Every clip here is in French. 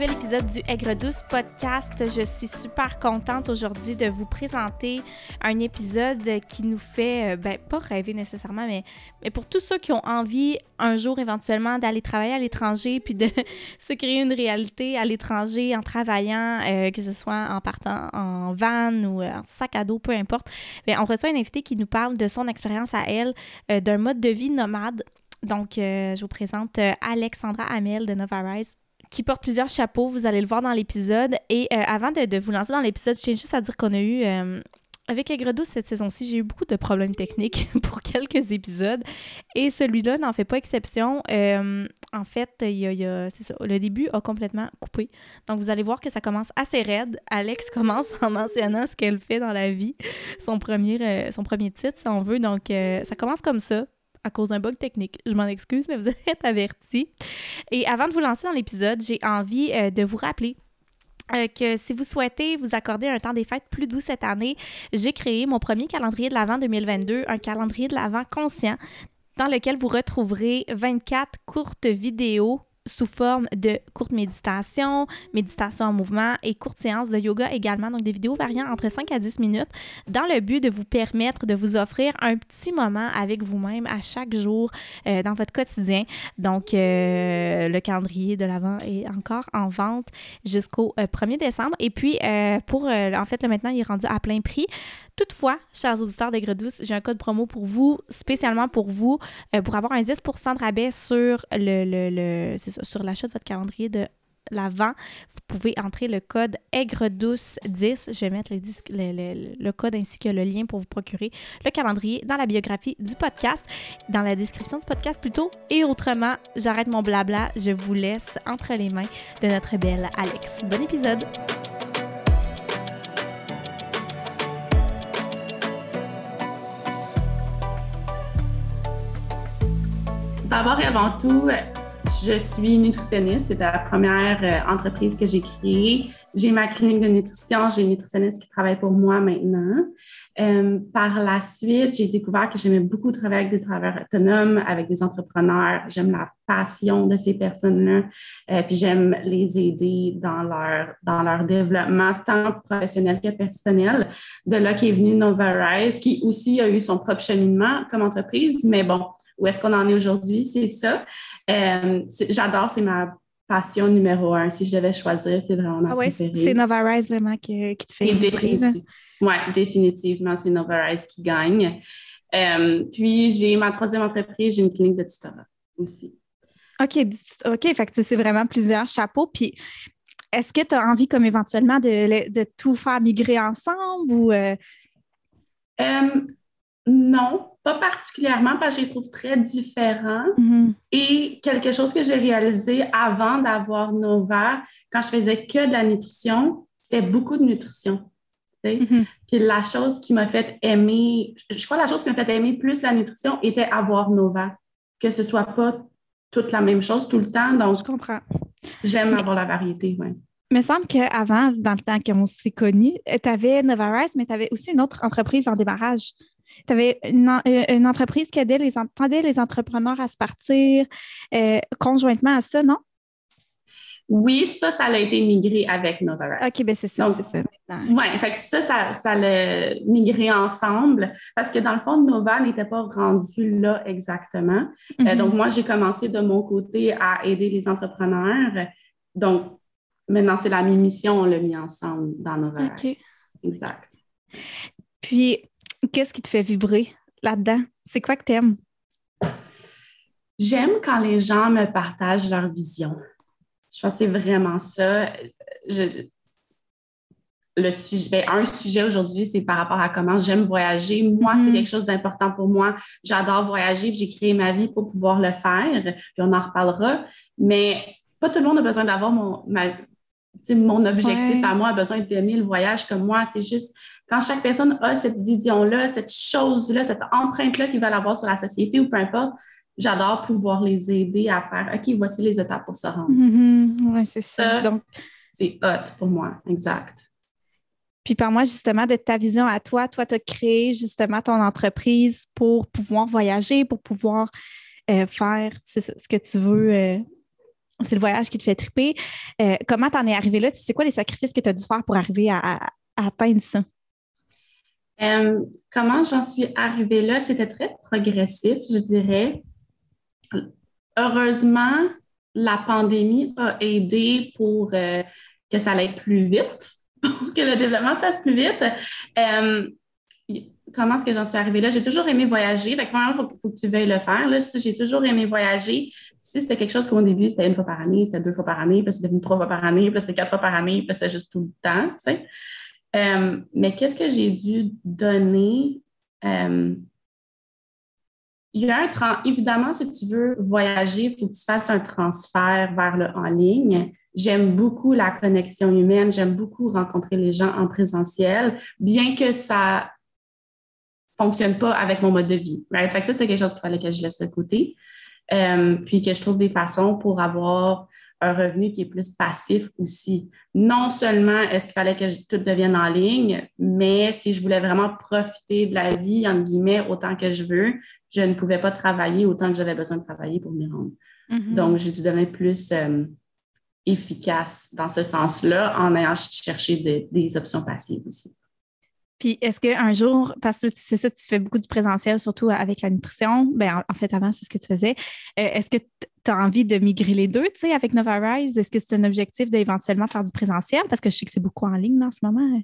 nouvel épisode du Aigre Douce podcast. Je suis super contente aujourd'hui de vous présenter un épisode qui nous fait, euh, ben, pas rêver nécessairement, mais, mais pour tous ceux qui ont envie un jour éventuellement d'aller travailler à l'étranger puis de se créer une réalité à l'étranger en travaillant, euh, que ce soit en partant en van ou en sac à dos, peu importe. Bien, on reçoit une invitée qui nous parle de son expérience à elle, euh, d'un mode de vie nomade. Donc, je vous présente Alexandra Amel de Nova Rise qui porte plusieurs chapeaux. Vous allez le voir dans l'épisode. Et euh, avant de, vous lancer dans l'épisode, je tiens juste à dire qu'on a eu. Euh, avec Aigre cette saison-ci, j'ai eu beaucoup de problèmes techniques pour quelques épisodes et celui-là n'en fait pas exception. Euh, en fait, y a, ça, le début a complètement coupé. Donc, vous allez voir que ça commence assez raide. Alex commence en mentionnant ce qu'elle fait dans la vie, son premier, son premier titre, si on veut. Donc, ça commence comme ça à cause d'un bug technique. Je m'en excuse, mais vous êtes avertis. Et avant de vous lancer dans l'épisode, j'ai envie euh, de vous rappeler euh, que si vous souhaitez vous accorder un temps des fêtes plus doux cette année, j'ai créé mon premier calendrier de l'Avent 2022, un calendrier de l'Avent conscient dans lequel vous retrouverez 24 courtes vidéos sous forme de courtes méditations, méditation en mouvement et courtes séances de yoga également, donc des vidéos variant entre 5 à 10 minutes, dans le but de vous permettre de vous offrir un petit moment avec vous-même à chaque jour euh, dans votre quotidien. Donc, euh, le calendrier de l'avant est encore en vente jusqu'au 1er euh, décembre. Et puis, pour, en fait, le maintenant, il est rendu à plein prix. Toutefois, chers auditeurs d'Aigre Douce, j'ai un code promo pour vous, spécialement pour vous, pour avoir un 10% de rabais sur le, le, sur l'achat de votre calendrier de l'avant, vous pouvez entrer le code aigre-douce-10. Je vais mettre le, code ainsi que le lien pour vous procurer le calendrier dans la biographie du podcast, dans la description du podcast plutôt. Et autrement, j'arrête mon blabla. Je vous laisse entre les mains de notre belle Alex. Bon épisode! D'abord et avant tout, je suis nutritionniste. C'est la première euh, entreprise que j'ai créée. J'ai ma clinique de nutrition. J'ai une nutritionniste qui travaille pour moi maintenant. Euh, par la suite, j'ai découvert que j'aimais beaucoup travailler avec des travailleurs autonomes, avec des entrepreneurs. J'aime la passion de ces personnes-là. Euh, puis j'aime les aider dans leur, dans leur développement, tant professionnel que personnel. De là qu'est venu Nova Rise, qui aussi a eu son propre cheminement comme entreprise. Mais bon, où est-ce qu'on en est aujourd'hui? C'est ça. Euh, j'adore, c'est ma passion numéro un. Si je devais choisir, c'est vraiment ma ah ouais, C'est Nova Rise vraiment qui, te fait définitivement. Oui, définitivement, c'est Nova Rise qui gagne. Euh, puis j'ai ma troisième entreprise, j'ai une clinique de tutorat aussi. OK, OK, fait que c'est vraiment plusieurs chapeaux. Puis est-ce que tu as envie comme éventuellement de, tout faire migrer ensemble ou euh? non, pas particulièrement parce que je les trouve très différents. Mm-hmm. Et quelque chose que j'ai réalisé avant d'avoir Nova, quand je faisais que de la nutrition, c'était beaucoup de nutrition. Mm-hmm. Puis la chose qui m'a fait aimer, je crois que la chose qui m'a fait aimer plus la nutrition était avoir Nova, que ce soit pas toute la même chose tout le temps. Donc, je comprends. J'aime avoir la variété, oui. Il me semble qu'avant, dans le temps qu'on s'est connus, tu avais Nova Rise, mais tu avais aussi une autre entreprise en démarrage. Tu avais euh, une, entreprise qui aidait les, les entrepreneurs à se partir euh, conjointement à ça, non? Oui, ça, ça a été migré avec Novarex. OK, bien c'est ça, c'est ça. Oui, fait que ça, ça, ça l'a migré ensemble parce que dans le fond, Nova n'était pas rendu là exactement. Euh, mm-hmm. donc, moi, j'ai commencé de mon côté à aider les entrepreneurs. Donc, maintenant, c'est la même mission, on l'a mis ensemble dans Novarex. OK. Exact. Puis, Qu'est-ce qui te fait vibrer là-dedans? C'est quoi que tu aimes? J'aime quand les gens me partagent leur vision. Je pense que c'est vraiment ça. le sujet, ben, un sujet aujourd'hui, c'est par rapport à comment j'aime voyager. Moi, c'est mm-hmm. quelque chose d'important pour moi. J'adore voyager, j'ai créé ma vie pour pouvoir le faire, puis on en reparlera. Mais pas tout le monde a besoin d'avoir mon, mon objectif à moi, a besoin d'aimer le voyage comme moi. C'est juste quand chaque personne a cette vision-là, cette chose-là, cette empreinte-là qu'ils veulent avoir sur la société ou peu importe, j'adore pouvoir les aider à faire OK, voici les étapes pour se rendre. Mm-hmm. oui, c'est ça. Donc, c'est hot pour moi, exact. Puis par moi, justement, de ta vision à toi, toi, tu as créé justement ton entreprise pour pouvoir voyager, pour pouvoir euh, faire ce que tu veux euh, c'est le voyage qui te fait triper. Euh, comment t'en es arrivé là? C'est quoi les sacrifices que tu as dû faire pour arriver à, atteindre ça? Euh, comment j'en suis arrivée là? C'était très progressif, je dirais. Heureusement, la pandémie a aidé pour euh, que ça aille plus vite, pour que le développement se fasse plus vite comment est-ce que j'en suis arrivée là? J'ai toujours aimé voyager. Fait que, il faut, que tu veuilles le faire. J'ai toujours aimé voyager. Si c'était quelque chose qu'au début, c'était une fois par année, c'était deux fois par année, puis c'était trois fois par année, puis c'était quatre fois par année, puis c'était juste tout le temps, euh, mais qu'est-ce que j'ai dû donner? Il y a un évidemment, si tu veux voyager, il faut que tu fasses un transfert vers le en ligne. J'aime beaucoup la connexion humaine, j'aime beaucoup rencontrer les gens en présentiel, bien que ça fonctionne pas avec mon mode de vie. Fait que ça, c'est quelque chose qu'il fallait que je laisse de côté. Euh, puis que je trouve des façons pour avoir un revenu qui est plus passif aussi. Non seulement est-ce qu'il fallait que tout devienne en ligne, mais si je voulais vraiment profiter de la vie, entre guillemets, autant que je veux, je ne pouvais pas travailler autant que j'avais besoin de travailler pour m'y rendre. Mm-hmm. Donc, j'ai dû devenir plus euh, efficace dans ce sens-là en ayant cherché des options passives aussi. Puis est-ce qu'un jour, parce que c'est ça, tu fais beaucoup du présentiel, surtout avec la nutrition, ben, en, fait, avant, c'est ce que tu faisais, euh, est-ce que tu as envie de migrer les deux, tu sais, avec Nova Rise? Est-ce que c'est un objectif d'éventuellement faire du présentiel? Parce que je sais que c'est beaucoup en ligne en ce moment.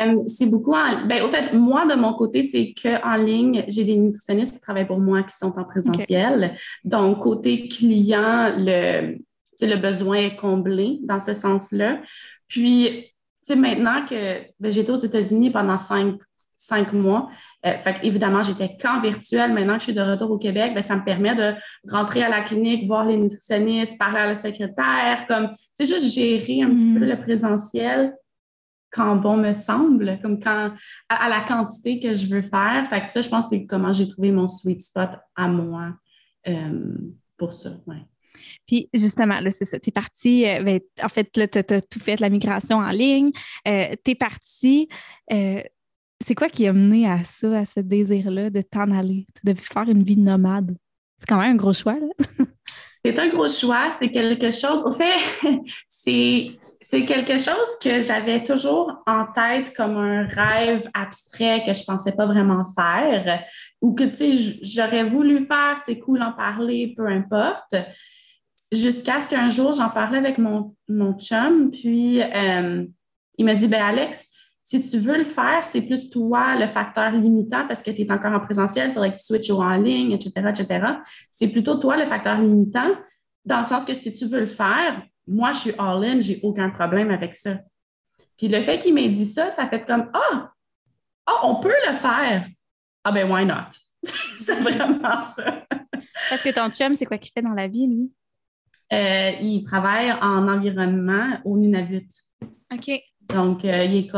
Euh, c'est beaucoup en. Ben, au fait, moi, de mon côté, c'est qu'en ligne, j'ai des nutritionnistes qui travaillent pour moi qui sont en présentiel. Donc, côté client, le, le besoin est comblé dans ce sens-là. Puis, sais, maintenant que ben, j'étais aux États-Unis pendant cinq, cinq mois, euh, fait évidemment, j'étais qu'en virtuel. Maintenant que je suis de retour au Québec, ben, ça me permet de rentrer à la clinique, voir les nutritionnistes, parler à la secrétaire, comme, c'est juste gérer un petit peu mm. le présentiel quand bon me semble, comme quand, à, la quantité que je veux faire. Fait que ça, je pense, c'est comment j'ai trouvé mon sweet spot à moi euh, pour ça, ouais. Puis justement, là, c'est ça. Tu es parti, euh, ben, en fait, là, tu as, tout fait la migration en ligne. Euh, tu es parti. Euh, c'est quoi qui a mené à ça, à ce désir-là de t'en aller, de faire une vie nomade? C'est quand même un gros choix, là. c'est un gros choix. C'est quelque chose. Au fait, c'est c'est quelque chose que j'avais toujours en tête comme un rêve abstrait que je pensais pas vraiment faire ou que, tu sais, j'aurais voulu faire, c'est cool en parler, peu importe jusqu'à ce qu'un jour, j'en parlais avec mon, mon chum, puis euh, il m'a dit, ben Alex, si tu veux le faire, c'est plus toi le facteur limitant parce que tu es encore en présentiel, il faudrait que tu switches en ligne, etc., etc. C'est plutôt toi le facteur limitant, dans le sens que si tu veux le faire, moi, je suis all-in, j'ai aucun problème avec ça. Puis le fait qu'il m'ait dit ça, ça fait comme Ah, oh, on peut le faire. Ah ben, why not? c'est vraiment ça. Parce que ton chum, c'est quoi qu'il fait dans la vie, lui? Euh, il travaille en environnement au Nunavut. OK. Donc, euh, il est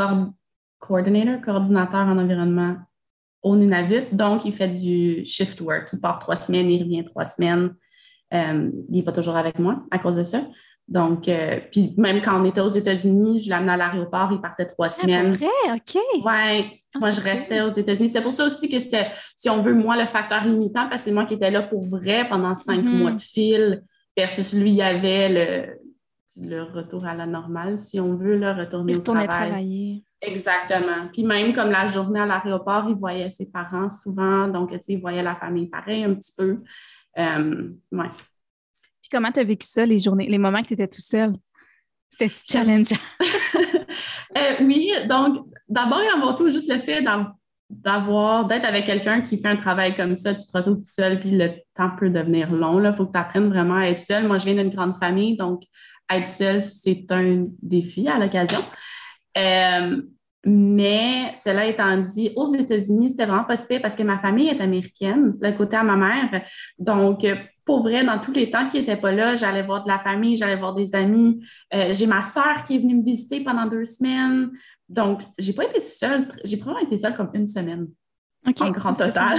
coordinateur, coordinateur en environnement au Nunavut. Donc, il fait du shift work. Il part trois semaines, il revient trois semaines. Euh, il n'est pas toujours avec moi à cause de ça. Donc, puis même quand on était aux États-Unis, je l'amenais à l'aéroport, il partait trois ah, semaines. Vrai, OK. Oui, ah, moi, je restais aux États-Unis. C'est pour ça aussi que c'était, si on veut, moi, le facteur limitant, parce que c'est moi qui étais là pour vrai pendant cinq mm-hmm. mois de fil versus lui, il y avait le, le retour à la normale, si on veut, le retourner au travail. travailler. Exactement. Puis même comme la journée à l'aéroport, il voyait ses parents souvent, donc il voyait la famille pareil un petit peu. Euh, ouais. Puis comment tu as vécu ça, les journées, les moments que tu étais tout seul? C'était challengeant? euh, oui, donc d'abord et avant tout, juste le fait d'avoir d'avoir, d'être avec quelqu'un qui fait un travail comme ça, tu te retrouves tout seul, puis le temps peut devenir long. Il faut que tu apprennes vraiment à être seul. Moi, je viens d'une grande famille, donc être seul, c'est un défi à l'occasion. Euh, mais cela étant dit, aux États-Unis, c'était vraiment possible parce que ma famille est américaine, le côté à ma mère. Donc, pour vrai, dans tous les temps qui n'étaient pas là, j'allais voir de la famille, j'allais voir des amis. Euh, j'ai ma soeur qui est venue me visiter pendant deux semaines. Donc, j'ai pas été seule. J'ai probablement été seule comme une semaine. En grand total.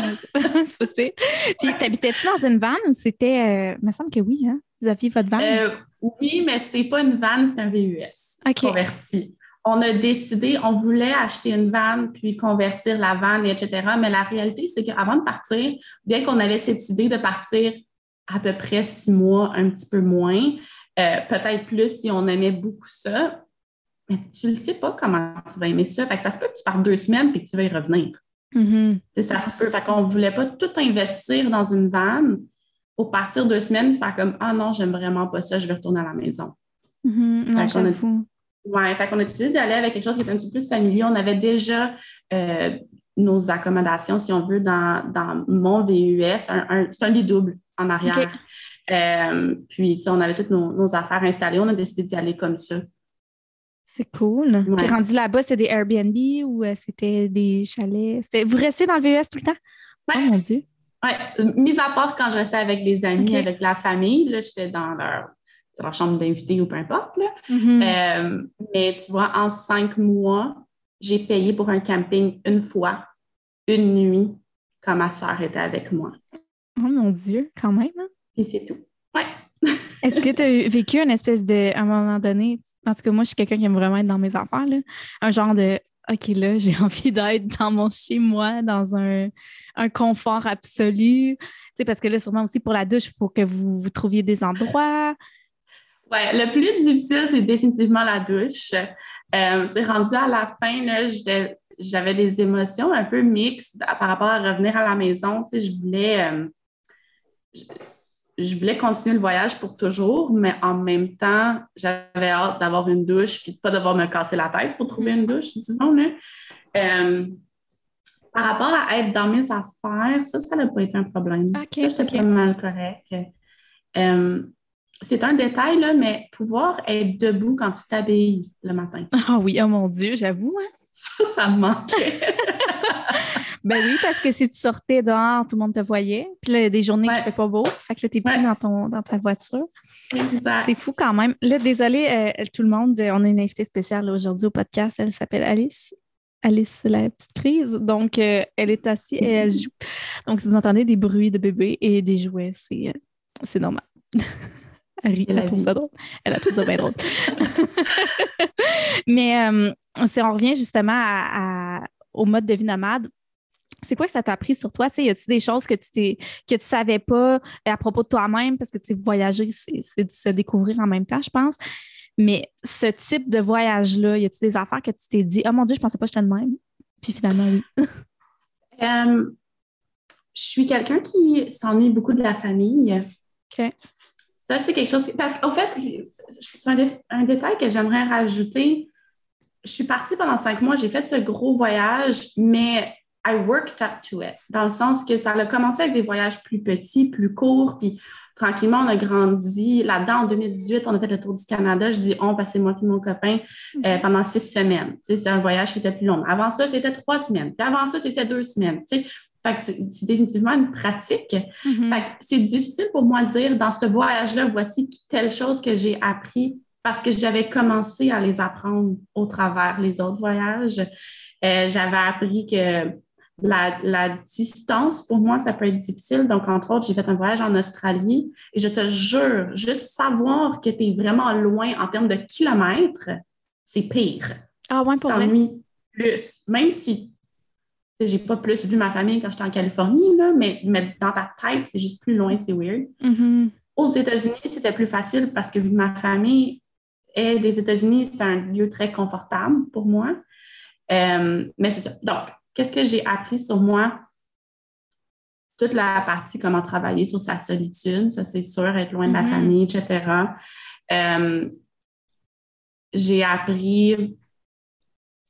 C'est Puis, t'habitais-tu dans une van ou c'était. Euh, il me semble que oui, hein? Vous aviez votre van? Euh, oui, mais c'est pas une van, c'est un VUS converti. On a décidé, on voulait acheter une van puis convertir la van, etc. Mais la réalité, c'est qu'avant de partir, bien qu'on avait cette idée de partir à peu près six mois, un petit peu moins. Euh, peut-être plus si on aimait beaucoup ça. Mais tu ne sais pas comment tu vas aimer ça. Fait que ça se peut que tu pars deux semaines et que tu vas y revenir. Mm-hmm. Ça se peut. Fait qu'on ne voulait pas tout investir dans une vanne pour partir deux semaines, faire comme Ah non, j'aime vraiment pas ça, je vais retourner à la maison. Mm-hmm. Non, j'avoue. Oui, fait qu'on a décidé d'aller avec quelque chose qui était un petit peu plus familier. On avait déjà euh, nos accommodations, si on veut, dans, dans mon VUS. c'est un lit double en arrière. Euh, puis, on avait toutes nos, affaires installées. On a décidé d'y aller comme ça. C'est cool. Puis rendu là-bas, c'était des Airbnb ou euh, c'était des chalets? Vous restez dans le VUS tout le temps? Oh mon Dieu. Oui, mis à part quand je restais avec des amis, avec la famille, là, j'étais dans leur, leur chambre d'invité ou peu importe. Mm-hmm. Euh, mais tu vois, en cinq mois, j'ai payé pour un camping une fois, une nuit, quand ma soeur était avec moi. Oh mon Dieu, quand même. Hein? Et c'est tout. Ouais. Est-ce que tu as vécu une espèce de, à un moment donné, en tout cas, moi, je suis quelqu'un qui aime vraiment être dans mes affaires, là, un genre de OK, là, j'ai envie d'être dans mon chez-moi, dans un, confort absolu. Parce que là, sûrement aussi pour la douche, il faut que vous, trouviez des endroits. Oui, le plus difficile, c'est définitivement la douche. Euh, rendu à la fin, j'avais des émotions un peu mixtes par rapport à revenir à la maison. Je voulais. Euh, je, voulais continuer le voyage pour toujours, mais en même temps, j'avais hâte d'avoir une douche puis de ne pas devoir me casser la tête pour trouver une douche, disons. Là. Euh, par rapport à être dans mes affaires, ça, ça n'a pas été un problème. ça, j'étais pas mal correct. Euh, c'est un détail, là, mais pouvoir être debout quand tu t'habilles le matin. Ah oui, oh mon Dieu, j'avoue. Hein. Ça, ça me manquait. ben oui, parce que si tu sortais dehors, tout le monde te voyait. Puis là, il y a des journées qui ne fait pas beau. Fait que là, tu es pris dans, ton, dans ta voiture. C'est fou quand même. Là, désolé euh, tout le monde. On a une invitée spéciale aujourd'hui au podcast. Elle s'appelle Alice. Alice, la petite prise. Donc, euh, elle est assise et elle joue. Donc, si vous entendez des bruits de bébé et des jouets, c'est euh, normal. Elle, elle, trouve ça drôle. Elle a trouvé ça bien drôle. Mais si on revient justement à, au mode de vie nomade, c'est quoi que ça t'a appris sur toi? y a-tu des choses que tu que tu savais pas à propos de toi-même? Parce que voyager, c'est de se découvrir en même temps, je pense. Mais ce type de voyage-là, y a-tu des affaires que tu t'es dit, oh mon Dieu, je pensais pas que j'étais de même? Puis finalement, oui. Euh, je suis quelqu'un qui s'ennuie beaucoup de la famille. OK. Ça, c'est quelque chose. Parce qu'en fait, c'est un, un, détail que j'aimerais rajouter. Je suis partie pendant cinq mois, j'ai fait ce gros voyage, mais I worked up to it, dans le sens que ça a commencé avec des voyages plus petits, plus courts, puis tranquillement, on a grandi. Là-dedans, en 2018, on a fait le tour du Canada. Je dis on, parce que moi et mon copain, euh, mm-hmm. pendant six semaines. c'est un voyage qui était plus long. Avant ça, c'était trois semaines. Puis avant ça, c'était deux semaines. Fait que c'est définitivement une pratique. Mm-hmm. c'est difficile pour moi de dire dans ce voyage-là, voici telle chose que j'ai appris parce que j'avais commencé à les apprendre au travers les autres voyages. Euh, j'avais appris que la, distance, pour moi, ça peut être difficile. Donc, entre autres, j'ai fait un voyage en Australie et je te jure, juste savoir que tu es vraiment loin en termes de kilomètres, c'est pire. Ah ouais, pour plus. Même si j'ai pas plus vu ma famille quand j'étais en Californie, là, mais, mais dans ta tête, c'est juste plus loin, c'est weird. Mm-hmm. Aux États-Unis, c'était plus facile parce que vu que ma famille est des États-Unis, c'est un lieu très confortable pour moi. Euh, mais c'est ça. Donc, qu'est-ce que j'ai appris sur moi? Toute la partie comment travailler sur sa solitude, ça c'est sûr, être loin de la mm-hmm. famille, etc. Euh, j'ai appris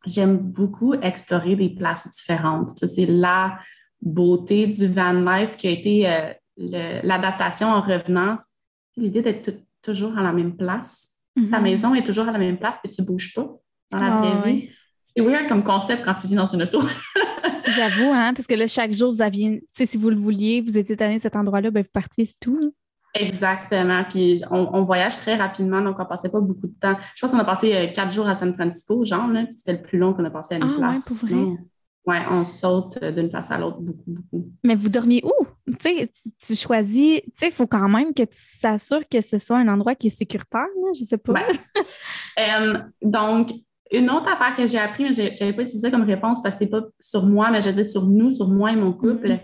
j'aime beaucoup explorer des places différentes. c'est la beauté du van life qui a été euh, l'adaptation en revenant. L'idée d'être toujours à la même place. Ta mm-hmm. maison est toujours à la même place et tu ne bouges pas dans la vraie ah, vie. C'est weird comme concept quand tu vis dans une auto. J'avoue, hein, parce que là, chaque jour, vous aviez, si vous le vouliez, vous étiez tanné de cet endroit-là, ben, vous partiez, c'est tout. Exactement. Puis on, voyage très rapidement, donc on passait pas beaucoup de temps. Je pense qu'on a passé euh, quatre jours à San Francisco, genre, là, puis c'était le plus long qu'on a passé à une ah, place. Ouais, pour vrai? on saute euh, d'une place à l'autre beaucoup, beaucoup. Mais vous dormiez où? sais, tu, choisis, tu sais, il faut quand même que tu s'assures que ce soit un endroit qui est sécuritaire, là, je sais pas. Euh, donc, une autre affaire que j'ai appris, mais je n'avais pas utilisé comme réponse parce que c'est pas sur moi, mais je dis sur nous, sur moi et mon couple.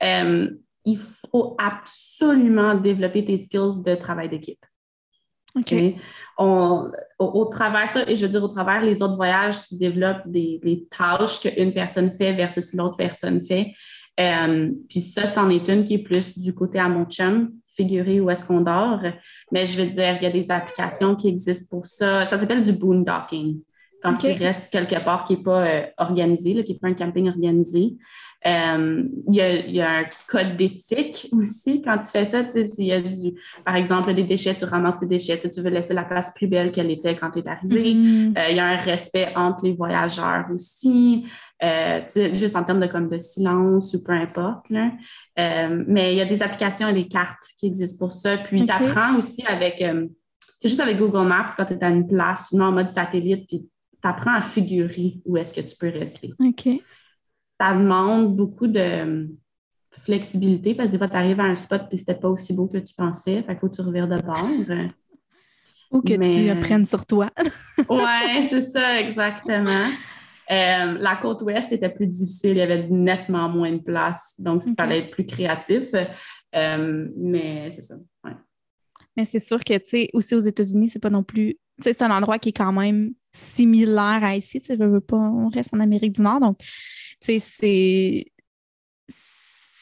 Mm-hmm il faut absolument développer tes skills de travail d'équipe. OK. On, au, travers ça, et je veux dire, au travers les autres voyages, tu développes des, des tâches qu'une personne fait versus l'autre personne fait. Euh, puis ça, c'en est une qui est plus du côté à mon chum, figurer où est-ce qu'on dort. Mais je veux dire, il y a des applications qui existent pour ça. Ça s'appelle du boondocking. Quand tu restes quelque part qui n'est pas euh, organisé, qui n'est pas un camping organisé. Euh, il, y a, un code d'éthique aussi quand tu fais ça. Tu sais, il y a du, par exemple, des déchets, tu ramasses les déchets, tu, veux laisser la place plus belle qu'elle était quand tu es arrivé. Mm-hmm. Euh, il y a un respect entre les voyageurs aussi, juste en termes de, comme de silence ou peu importe. mais il y a des applications et des cartes qui existent pour ça. Puis tu apprends aussi avec, c'est juste avec Google Maps quand tu es à une place, tu mets en mode satellite, puis tu apprends à figurer où est-ce que tu peux rester. OK ça demande beaucoup de euh, flexibilité parce que des fois, tu arrives à un spot et c'était pas aussi beau que tu pensais. Fait qu'il faut que tu revires de bord. Ou que tu apprennes sur toi. oui, c'est ça, exactement. Euh, la côte ouest était plus difficile, il y avait nettement moins de place, donc il fallait être plus créatif. Euh, mais c'est ça, Mais c'est sûr que, tu sais, aussi aux États-Unis, c'est pas non plus. C'est un endroit qui est quand même similaire à ici. Tu sais, pas, on reste en Amérique du Nord, donc c'est.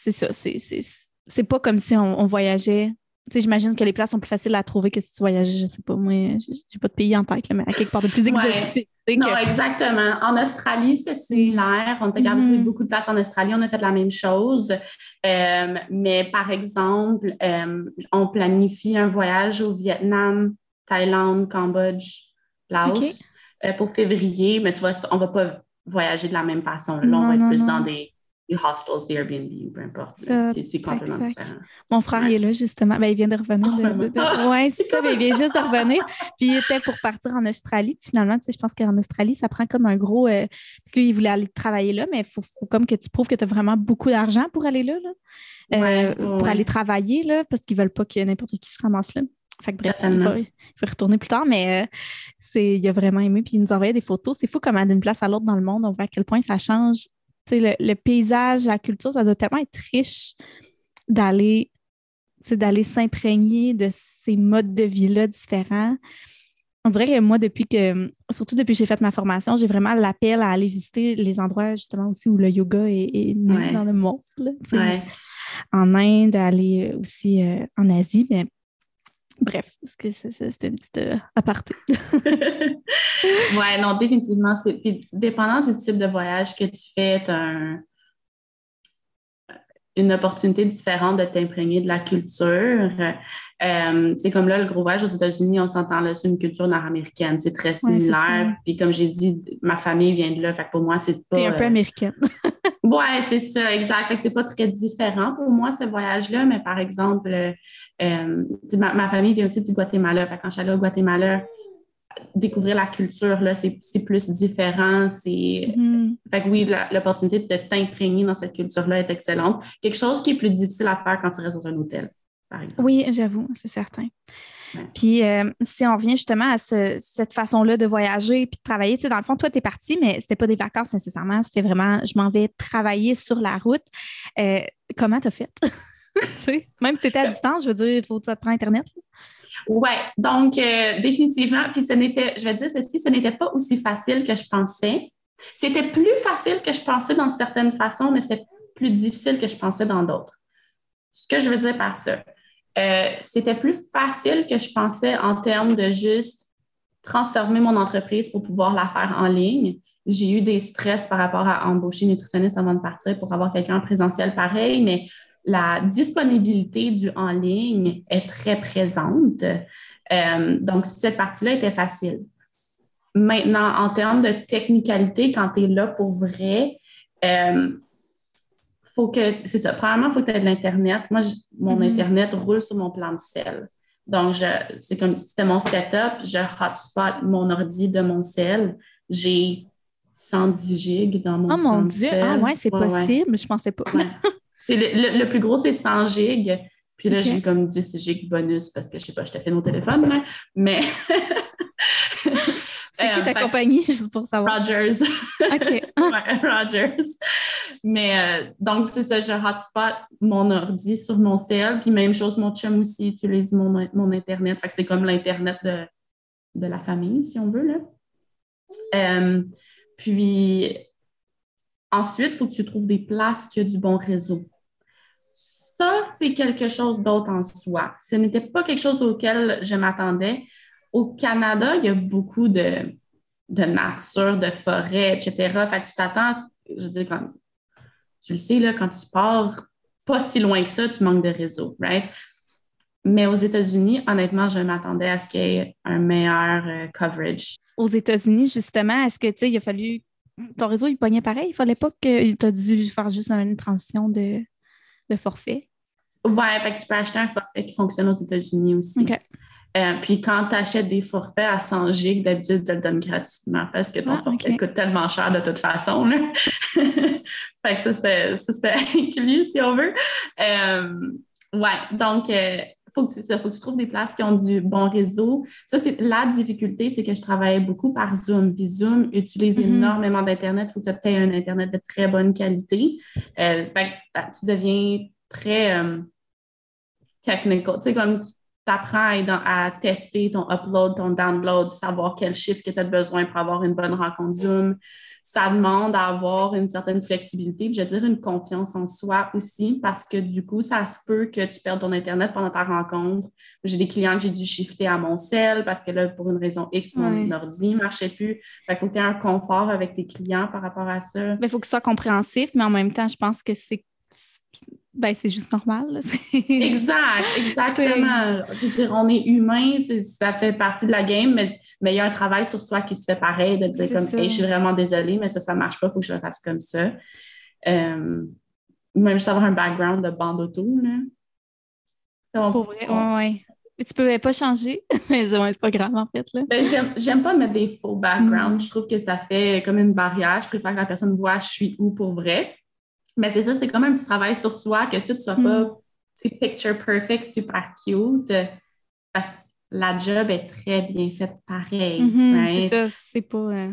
C'est ça. C'est pas comme si on, voyageait. J'imagine que les places sont plus faciles à trouver que si tu voyageais, je sais pas, moi, j'ai pas de pays en tête, mais à quelque part de plus exotique. Non, exactement. En Australie, c'était similaire. On a gardé mm-hmm. beaucoup de places en Australie. On a fait la même chose. Euh, mais par exemple, euh, on planifie un voyage au Vietnam, Thaïlande, Cambodge, Laos euh, pour février. Mais tu vois, on va pas voyager de la même façon. Là, on va être plus dans des, hostels, des Airbnb, peu importe. C'est complètement différent. Mon frère est là, justement. Ben, il vient de revenir. Oui, c'est ça. Ben, il vient juste de revenir. Puis il était pour partir en Australie. finalement, tu sais, je pense qu'en Australie, ça prend comme un gros. Euh, parce que lui, il voulait aller travailler là, mais il faut, comme que tu prouves que tu as vraiment beaucoup d'argent pour aller là. Euh, pour aller travailler, là, parce qu'ils ne veulent pas que n'importe qui se ramasse là. Fait que bref, il faut, retourner plus tard, mais euh, c'est, il a vraiment aimé. Puis il nous envoyait des photos. C'est fou comment d'une place à l'autre dans le monde, on voit à quel point ça change. Le, le, paysage, la culture, ça doit tellement être riche d'aller, d'aller s'imprégner de ces modes de vie-là différents. On dirait que moi, depuis que, surtout depuis que j'ai fait ma formation, j'ai vraiment l'appel à aller visiter les endroits justement aussi où le yoga est, né dans le monde. En Inde, aller aussi euh, en Asie, mais Bref, c'était une petite euh, aparté. oui, non, définitivement. Puis, dépendant du type de voyage que tu fais, tu as une opportunité différente de t'imprégner de la culture. Euh, c'est comme là, le gros voyage aux États-Unis, on s'entend là, c'est une culture nord-américaine. C'est très similaire. Puis comme j'ai dit, ma famille vient de là. Fait que pour moi, c'est pas. T'es un peu euh, américaine. Oui, c'est ça, exact. Fait que c'est pas très différent pour moi, ce voyage-là, mais par exemple, euh, ma, famille vient aussi du Guatemala. Fait quand je suis allée au Guatemala, découvrir la culture, là, c'est, plus différent. C'est... Mm-hmm. Fait que oui, l'opportunité de t'imprégner dans cette culture-là est excellente. Quelque chose qui est plus difficile à faire quand tu restes dans un hôtel, par exemple. Oui, j'avoue, c'est certain. Puis, euh, si on revient justement à cette façon-là de voyager puis de travailler, tu sais, dans le fond, toi, tu es parti, mais c'était pas des vacances nécessairement, c'était vraiment, je m'en vais travailler sur la route. Euh, comment tu as fait? Même si tu étais à distance, je veux dire, il faut que tu prendre Internet. Oui, donc euh, définitivement, puis ce n'était, je vais dire ceci, ce n'était pas aussi facile que je pensais. C'était plus facile que je pensais dans certaines façons, mais c'était plus difficile que je pensais dans d'autres. Ce que je veux dire par ça, euh, c'était plus facile que je pensais en termes de juste transformer mon entreprise pour pouvoir la faire en ligne. J'ai eu des stress par rapport à embaucher nutritionniste avant de partir pour avoir quelqu'un en présentiel pareil, mais la disponibilité du en ligne est très présente. Euh, donc, cette partie-là était facile. Maintenant, en termes de technicalité, quand tu es là pour vrai, euh, faut que, c'est ça, premièrement, il faut que tu aies de l'Internet. Moi, mon mm-hmm. Internet roule sur mon plan de sel. Donc, c'est comme si c'était mon setup, je hotspot mon ordi de mon sel. J'ai 110 gigs dans mon Oh mon Dieu, ah ouais, c'est possible, je pensais pas. c'est le, plus gros, c'est 100 gigs. Puis là, j'ai comme 10 gigs bonus parce que je sais pas, je t'ai fait nos téléphones, mais. C'est qui ta euh, compagnie, juste pour savoir? Rogers. OK. Rogers. Mais euh, donc, c'est ça, je hotspot mon ordi sur mon cell. Puis même chose, mon chum aussi utilise mon, mon Internet. Fait que c'est comme l'Internet de, de, la famille, si on veut. Là. Euh, puis ensuite, il faut que tu trouves des places qui ont du bon réseau. Ça, c'est quelque chose d'autre en soi. Ce n'était pas quelque chose auquel je m'attendais. Au Canada, il y a beaucoup de, de nature, de forêt, etc. Fait que tu t'attends, je veux dire, quand, tu le sais, là, quand tu pars pas si loin que ça, tu manques de réseau, right? Mais aux États-Unis, honnêtement, je m'attendais à ce qu'il y ait un meilleur euh, coverage. Aux États-Unis, justement, est-ce que, tu sais, il a fallu. Ton réseau, il pognait pareil? Il fallait pas que tu as dû faire juste une transition de, de forfait? Ouais, fait que tu peux acheter un forfait qui fonctionne aux États-Unis aussi. Euh, puis quand tu achètes des forfaits à 100 gigs, d'habitude, tu le donnes gratuitement parce que ton ah, forfait coûte tellement cher de toute façon. Là. fait que ça, c'était inclus si on veut. Euh, ouais, donc, euh, faut, que tu, faut que tu trouves des places qui ont du bon réseau. Ça, c'est la difficulté, c'est que je travaillais beaucoup par Zoom. Puis Zoom utilise mm-hmm. énormément d'Internet. Il faut que tu aies un Internet de très bonne qualité. fait que tu deviens très technical. Tu sais, comme tu apprends à, tester ton upload, ton download, savoir quel chiffre que tu as besoin pour avoir une bonne rencontre Zoom. Ça demande d'avoir une certaine flexibilité, je veux dire une confiance en soi aussi, parce que du coup, ça se peut que tu perdes ton Internet pendant ta rencontre. J'ai des clients que j'ai dû shifter à mon cell parce que là, pour une raison X, mon ordi ne marchait plus. Il faut que tu aies un confort avec tes clients par rapport à ça. Il faut que ce soit compréhensif, mais en même temps, je pense que c'est ben, c'est juste normal. exact, exactement. Je veux dire, on est humain, ça fait partie de la game, mais, mais il y a un travail sur soi qui se fait pareil, de dire comme, je suis vraiment désolée, mais ça, ça ne marche pas, il faut que je le fasse comme ça. Euh, même juste avoir un background de bande auto, là. Pour vrai, oui. Tu peux pas changer, mais c'est pas grave en fait. Là. Ben, j'aime pas mettre des faux backgrounds. Mm. Je trouve que ça fait comme une barrière. Je préfère que la personne voit je suis où pour vrai. Mais c'est ça, c'est comme un petit travail sur soi, que tout soit pas mm. picture perfect, super cute. Parce que la job est très bien faite pareil. Mm-hmm, c'est ça, c'est pas. Euh,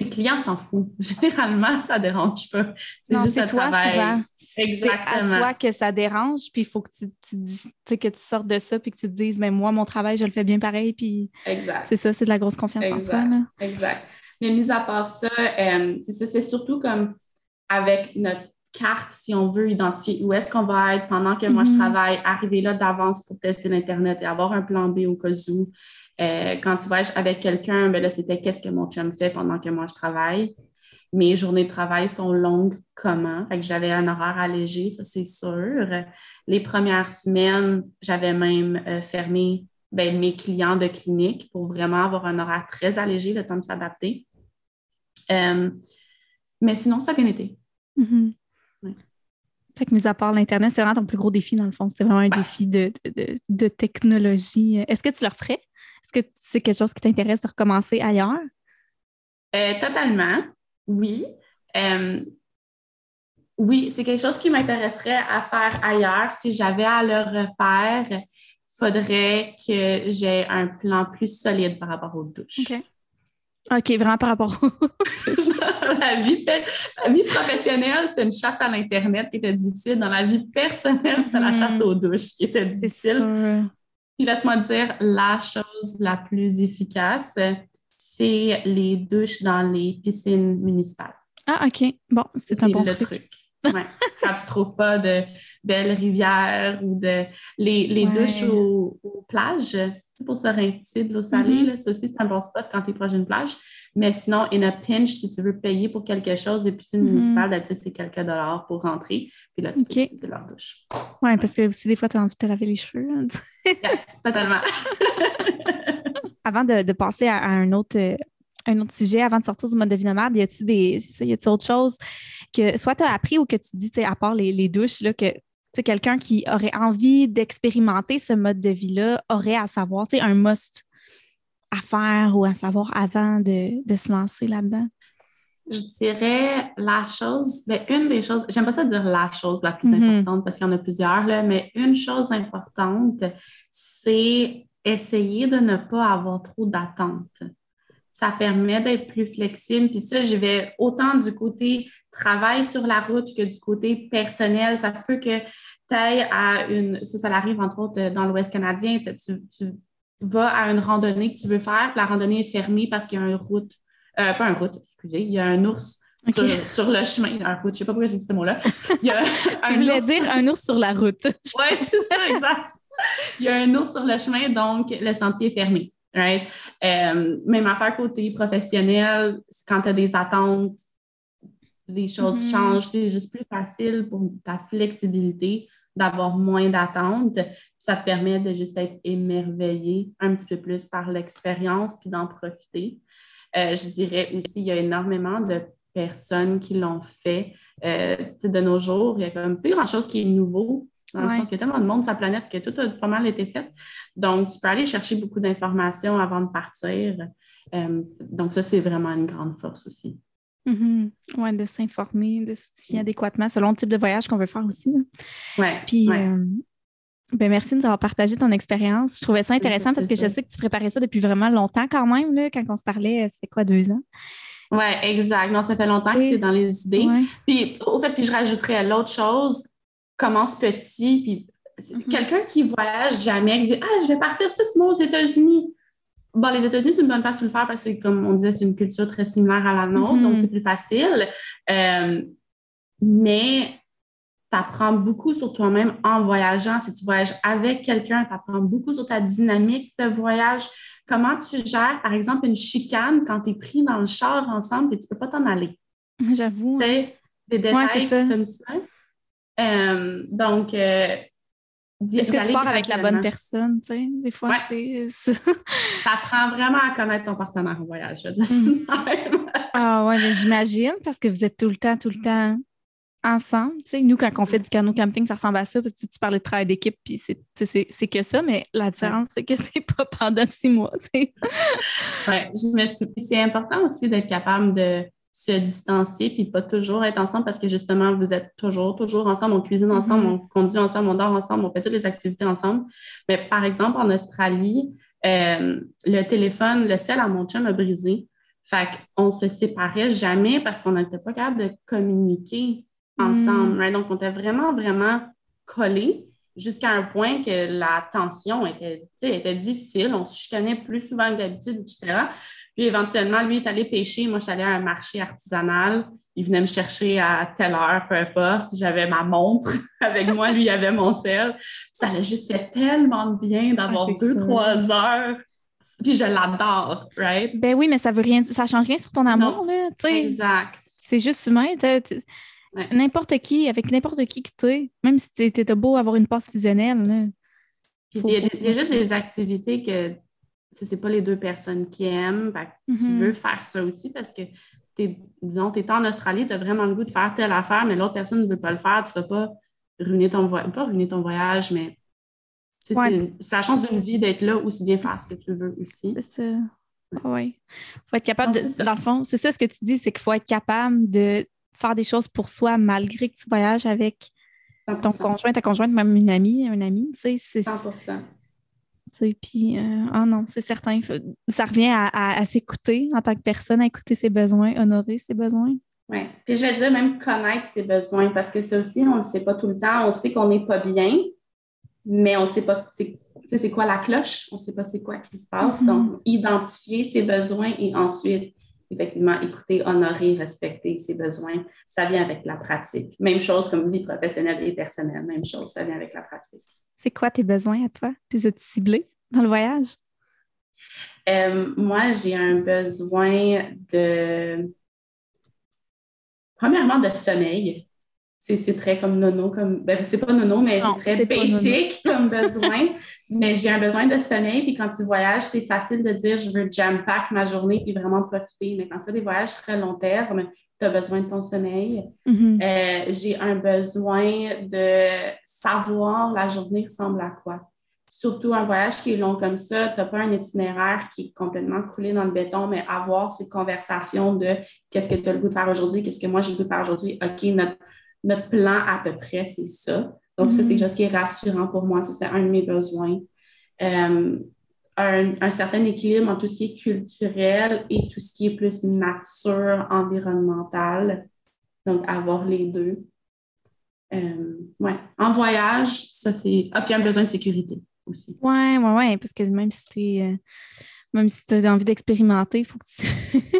le client s'en fout. Généralement, ça dérange pas. C'est juste un toi, travail. Exactement. C'est à toi que ça dérange, puis il faut que tu, que tu sortes de ça, puis que tu te dises, mais moi, mon travail, je le fais bien pareil, puis exact. c'est ça, c'est de la grosse confiance en soi. Exact. Mais mis à part ça, euh, c'est surtout comme avec notre carte, si on veut identifier où est-ce qu'on va être pendant que moi je mhm. travaille, arriver là d'avance pour tester l'Internet et avoir un plan B au cas où. Euh, quand tu vas avec quelqu'un, ben là, c'était qu'est-ce que mon chum fait pendant que moi je travaille. Mes journées de travail sont longues comment? Fait que j'avais un horaire allégé, ça c'est sûr. Les premières semaines, j'avais même euh, fermé ben, mes clients de clinique pour vraiment avoir un horaire très allégé, le temps de s'adapter. Euh, mais sinon, ça a bien été. Mhm. Fait que, mis à part l'Internet, c'est vraiment ton plus gros défi, dans le fond. C'était vraiment un défi de, de, technologie. Est-ce que tu le referais? Est-ce que c'est quelque chose qui t'intéresse de recommencer ailleurs? Euh, totalement, oui. Euh, oui, c'est quelque chose qui m'intéresserait à faire ailleurs. Si j'avais à le refaire, il faudrait que j'ai un plan plus solide par rapport aux douches. OK, vraiment par rapport la, vie, la vie professionnelle, c'était une chasse à l'Internet qui était difficile. Dans la vie personnelle, c'était la chasse mm-hmm. aux douches qui était difficile. Puis laisse-moi dire, la chose la plus efficace, c'est les douches dans les piscines municipales. Ah, OK. Bon, c'est un bon le truc. Quand tu ne trouves pas de belles rivières ou de les, les douches aux, aux plages, pour se rincer de l'eau salée. Mm-hmm. Ça aussi, c'est un bon spot quand tu es proche d'une plage. Mais sinon, in a pinch, si tu veux payer pour quelque chose, les piscines mm-hmm. municipales, d'habitude, c'est quelques dollars pour rentrer. Puis là, tu peux utiliser leur douche. Oui, parce que aussi, des fois, tu as envie de te laver les cheveux. Hein, totalement. avant de, passer à, un autre. un autre sujet avant de sortir du mode de vie nomade, y a-t-il des y a autre chose que soit tu as appris ou que tu dis à part les, les douches là, que quelqu'un qui aurait envie d'expérimenter ce mode de vie-là aurait à savoir, un must à faire ou à savoir avant de, se lancer là-dedans? Je dirais la chose, mais ben, une des choses, j'aime pas ça dire la chose la plus mm-hmm. importante parce qu'il y en a plusieurs, là, mais une chose importante, c'est essayer de ne pas avoir trop d'attentes. ça permet d'être plus flexible. Puis ça, je vais autant du côté travail sur la route que du côté personnel. Ça se peut que tu ailles à une, ça, ça arrive entre autres dans l'Ouest canadien, tu, tu, vas à une randonnée que tu veux faire, la randonnée est fermée parce qu'il y a une route, euh, pas une route, excusez, il y a un ours sur, le chemin. Un route, je ne sais pas pourquoi j'ai dit ce mot-là. tu voulais dire un ours sur la route. oui, c'est ça, exact. Il y a un ours sur le chemin, donc le sentier est fermé. Right? Euh, même affaire côté professionnel, quand tu as des attentes, les choses mm-hmm. changent. C'est juste plus facile pour ta flexibilité d'avoir moins d'attentes. Ça te permet de juste être émerveillé un petit peu plus par l'expérience puis d'en profiter. Euh, je dirais aussi, il y a énormément de personnes qui l'ont fait. Euh, de nos jours, il y a même plus grand-chose qui est nouveau. Dans le sens qu'il y a tellement de monde sur la planète que tout a pas mal été fait. Donc, tu peux aller chercher beaucoup d'informations avant de partir. Euh, donc, ça, c'est vraiment une grande force aussi. Mm-hmm. Oui, de s'informer, de s'outiller mm. adéquatement selon le type de voyage qu'on veut faire aussi. Oui. Puis, euh, ben merci de nous avoir partagé ton expérience. Je trouvais ça intéressant parce que je sais que tu préparais ça depuis vraiment longtemps quand même, là, quand on se parlait, ça fait quoi, deux ans? Oui, exact. Non, ça fait longtemps que c'est dans les idées. Puis, au fait, puis je rajouterais l'autre chose, commence petit, puis mm-hmm. quelqu'un qui voyage jamais, qui dit Ah, je vais partir six mois aux États-Unis. Bon, les États-Unis, c'est une bonne place de le faire parce que, comme on disait, c'est une culture très similaire à la nôtre, donc mm-hmm. c'est plus facile. Euh, mais tu apprends beaucoup sur toi-même en voyageant. Si tu voyages avec quelqu'un, tu apprends beaucoup sur ta dynamique de voyage. Comment tu gères, par exemple, une chicane quand tu es pris dans le char ensemble et tu ne peux pas t'en aller? J'avoue. Tu sais, des détails comme ça. Euh, donc, euh, est-ce que tu pars avec la bonne personne, tu sais? Des fois, c'est... Tu apprends vraiment à connaître ton partenaire en voyage, je veux dire mm. Ah ouais, j'imagine, parce que vous êtes tout le temps, tout le temps ensemble. Tu sais, nous, quand on fait du canot camping, ça ressemble à ça, parce que tu parlais de travail d'équipe, puis c'est que ça, mais la différence, c'est que c'est pas pendant six mois, tu sais. ouais, je me suis... C'est important aussi d'être capable de se distancier puis pas toujours être ensemble parce que justement, vous êtes toujours, toujours ensemble. On cuisine ensemble, mm-hmm. on conduit ensemble, on dort ensemble, on fait toutes les activités ensemble. Mais par exemple, en Australie, euh, le téléphone, le sel à mon chum a brisé. Fait qu'on se séparait jamais parce qu'on n'était pas capable de communiquer ensemble. Mm. Donc, on était vraiment, vraiment collés jusqu'à un point que la tension était, était difficile. On se chicanait plus souvent que d'habitude, etc. Puis éventuellement, lui est allé pêcher. Moi, je suis allée à un marché artisanal. Il venait me chercher à telle heure, peu importe. J'avais ma montre avec moi, lui, il avait mon sel. Ça a juste fait tellement de bien d'avoir ah, deux, trois heures. Puis je l'adore, right? Ben oui, mais ça veut rien, ça change rien sur ton amour, là. Exact. C'est juste humain. N'importe qui, avec n'importe qui que tu es, même si tu étais beau avoir une passe fusionnelle. il, y a, juste des activités que ce n'est pas les deux personnes qui aiment. Tu mm-hmm. veux faire ça aussi parce que, es, disons, tu es en Australie, tu as vraiment le goût de faire telle affaire, mais l'autre personne ne veut pas le faire. Tu ne vas pas ruiner ton voyage. Pas ruiner ton voyage, mais c'est la chance d'une vie d'être là aussi bien faire ce que tu veux aussi. C'est ça. oui. Il faut être capable de. Dans le fond, c'est ça ce que tu dis, c'est qu'il faut être capable de faire des choses pour soi malgré que tu voyages avec ton conjoint, ta conjointe, même une amie, un ami. Tu sais, 100 puis, euh, oh non, c'est certain. Ça revient à, s'écouter en tant que personne, à écouter ses besoins, honorer ses besoins. Oui. Puis je vais dire même connaître ses besoins parce que ça aussi, on ne le sait pas tout le temps. On sait qu'on n'est pas bien, mais on ne sait pas c'est quoi la cloche, on ne sait pas c'est quoi qui se passe. Mm-hmm. Donc, identifier ses besoins et ensuite effectivement, écouter, honorer, respecter ses besoins, ça vient avec la pratique. Même chose comme vie professionnelle et personnelle, même chose, ça vient avec la pratique. C'est quoi tes besoins à toi? Tes as ciblés dans le voyage? Euh, moi, j'ai un besoin de, premièrement, de sommeil c'est très comme nono, comme ben, c'est pas nono, mais c'est très basic comme besoin. mais j'ai un besoin de sommeil, puis quand tu voyages, c'est facile de dire je veux jam-pack ma journée puis vraiment profiter. Mais quand tu fais des voyages très long terme, tu as besoin de ton sommeil. Mm-hmm. Euh, j'ai un besoin de savoir la journée ressemble à quoi. Surtout un voyage qui est long comme ça, tu n'as pas un itinéraire qui est complètement coulé dans le béton, mais avoir ces conversations de qu'est-ce que tu as le goût de faire aujourd'hui, qu'est-ce que moi j'ai le goût de faire aujourd'hui, OK, notre notre plan à peu près, c'est ça. Donc, ça, c'est quelque mhm. chose qui est rassurant pour moi. Ça, c'est un de mes besoins. Euh, un, certain équilibre entre tout ce qui est culturel et tout ce qui est plus nature, environnementale. Donc, avoir les deux. Euh, ouais. En voyage, ça c'est. Ah, puis un besoin de sécurité aussi. Ouais, ouais, ouais. Parce que même si tu euh, même si tu as envie d'expérimenter, il faut que tu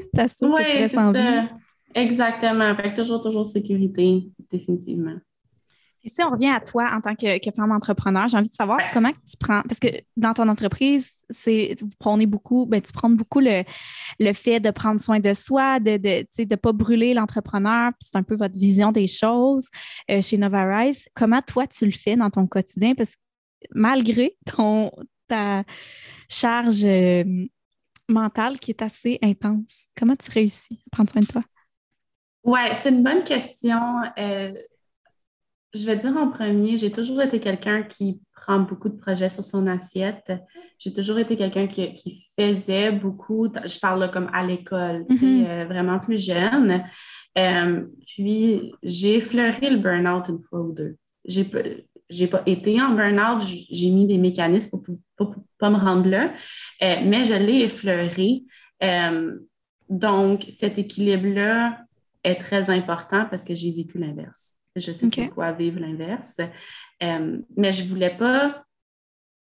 t'assures que tu restes en vie. Exactement. Fait toujours, toujours sécurité, définitivement. Et si on revient à toi en tant que, femme entrepreneur, j'ai envie de savoir comment tu prends, parce que dans ton entreprise, c'est vous prenez beaucoup, ben, tu prends beaucoup le, le fait de prendre soin de soi, de ne de, pas brûler l'entrepreneur, c'est un peu votre vision des choses euh, chez Nova Rise. Comment toi, tu le fais dans ton quotidien? Parce que malgré ton, ta charge euh, mentale qui est assez intense, comment tu réussis à prendre soin de toi? Oui, c'est une bonne question. Euh, je vais dire en premier, j'ai toujours été quelqu'un qui prend beaucoup de projets sur son assiette. J'ai toujours été quelqu'un qui, faisait beaucoup, je parle comme à l'école, euh, vraiment plus jeune. Euh, puis j'ai effleuré le burn-out une fois ou deux. J'ai j'ai pas été en burn-out, j'ai mis des mécanismes pour ne pas me rendre là, euh, mais je l'ai effleuré. donc, cet équilibre-là est très important parce que j'ai vécu l'inverse. Je sais c'est quoi vivre l'inverse. Euh, mais je ne voulais pas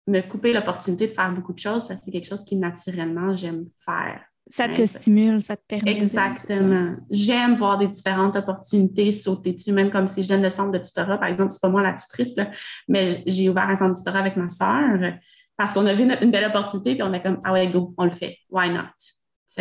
me couper l'opportunité de faire beaucoup de choses parce que c'est quelque chose qui naturellement j'aime faire. Ça te stimule, ça te permet. Exactement. J'aime voir des différentes opportunités sauter dessus, même comme si je donne le centre de tutorat, par exemple, c'est pas moi la tutrice, mais j'ai ouvert un centre de tutorat avec ma sœur parce qu'on a vu une, belle opportunité puis on est comme, ah ouais, go, on le fait. Why not?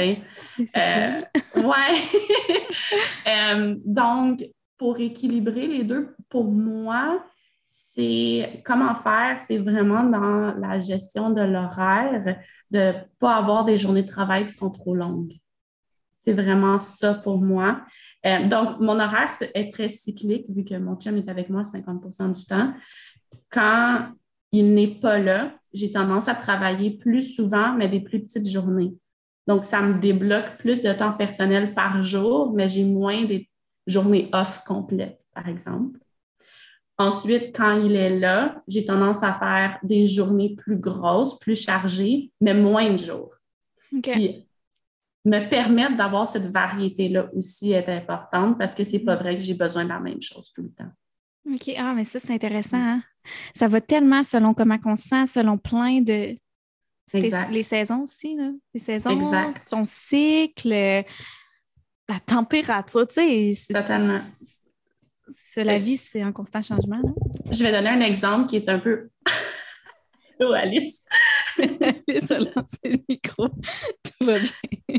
Euh, ouais. Euh, donc, pour équilibrer les deux, pour moi, c'est comment faire, c'est vraiment dans la gestion de l'horaire, de ne pas avoir des journées de travail qui sont trop longues. C'est vraiment ça pour moi. Euh, donc, mon horaire est très cyclique vu que mon chum est avec moi 50% du temps. Quand il n'est pas là, j'ai tendance à travailler plus souvent, mais des plus petites journées. Donc, ça me débloque plus de temps personnel par jour, mais j'ai moins des journée off complète, par exemple. Ensuite, quand il est là, j'ai tendance à faire des journées plus grosses, plus chargées, mais moins de jours. Puis, me permettre d'avoir cette variété-là aussi est importante parce que c'est pas vrai que j'ai besoin de la même chose tout le temps. OK. Ah, mais ça, c'est intéressant. Hein. Ça va tellement selon comment on se sent, selon plein de. Exact. Les, saisons aussi, là. Les saisons, exact. ton cycle, la température, tu sais. Totalement. C'est la vie, c'est un constant changement. Je vais donner un exemple qui est un peu. oh, Alice! Alice a lancé le micro. Tout va bien.